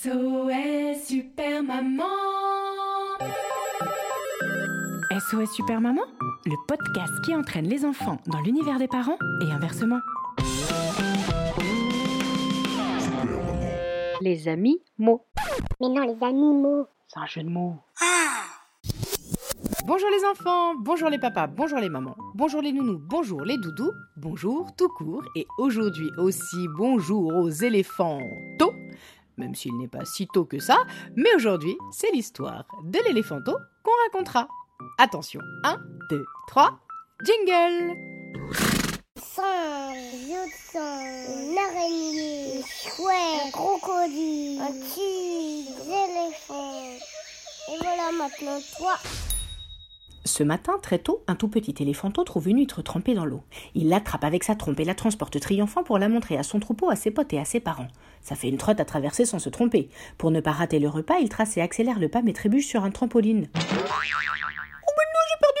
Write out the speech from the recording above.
SOS Super Maman SOS Super Maman, le podcast qui entraîne les enfants dans l'univers des parents et inversement. Les amis mots. Mais non, les animaux. C'est un jeu de mots. Bonjour les enfants, bonjour les papas, bonjour les mamans, bonjour les nounous, bonjour les doudous, bonjour tout court et aujourd'hui aussi bonjour aux éléphants tôt, même s'il n'est pas si tôt que ça, mais aujourd'hui c'est l'histoire de l'éléphanto qu'on racontera. Attention, 1, 2, 3, jingle une araignée, un un crocodile, un éléphants. Et voilà maintenant toi. Ce matin, très tôt, un tout petit éléphanto trouve une huître trempée dans l'eau. Il l'attrape avec sa trompe et la transporte triomphant pour la montrer à son troupeau, à ses potes et à ses parents. Ça fait une trotte à traverser sans se tromper. Pour ne pas rater le repas, il trace et accélère le pas mais trébuche sur un trampoline. Oh mais non, j'ai perdu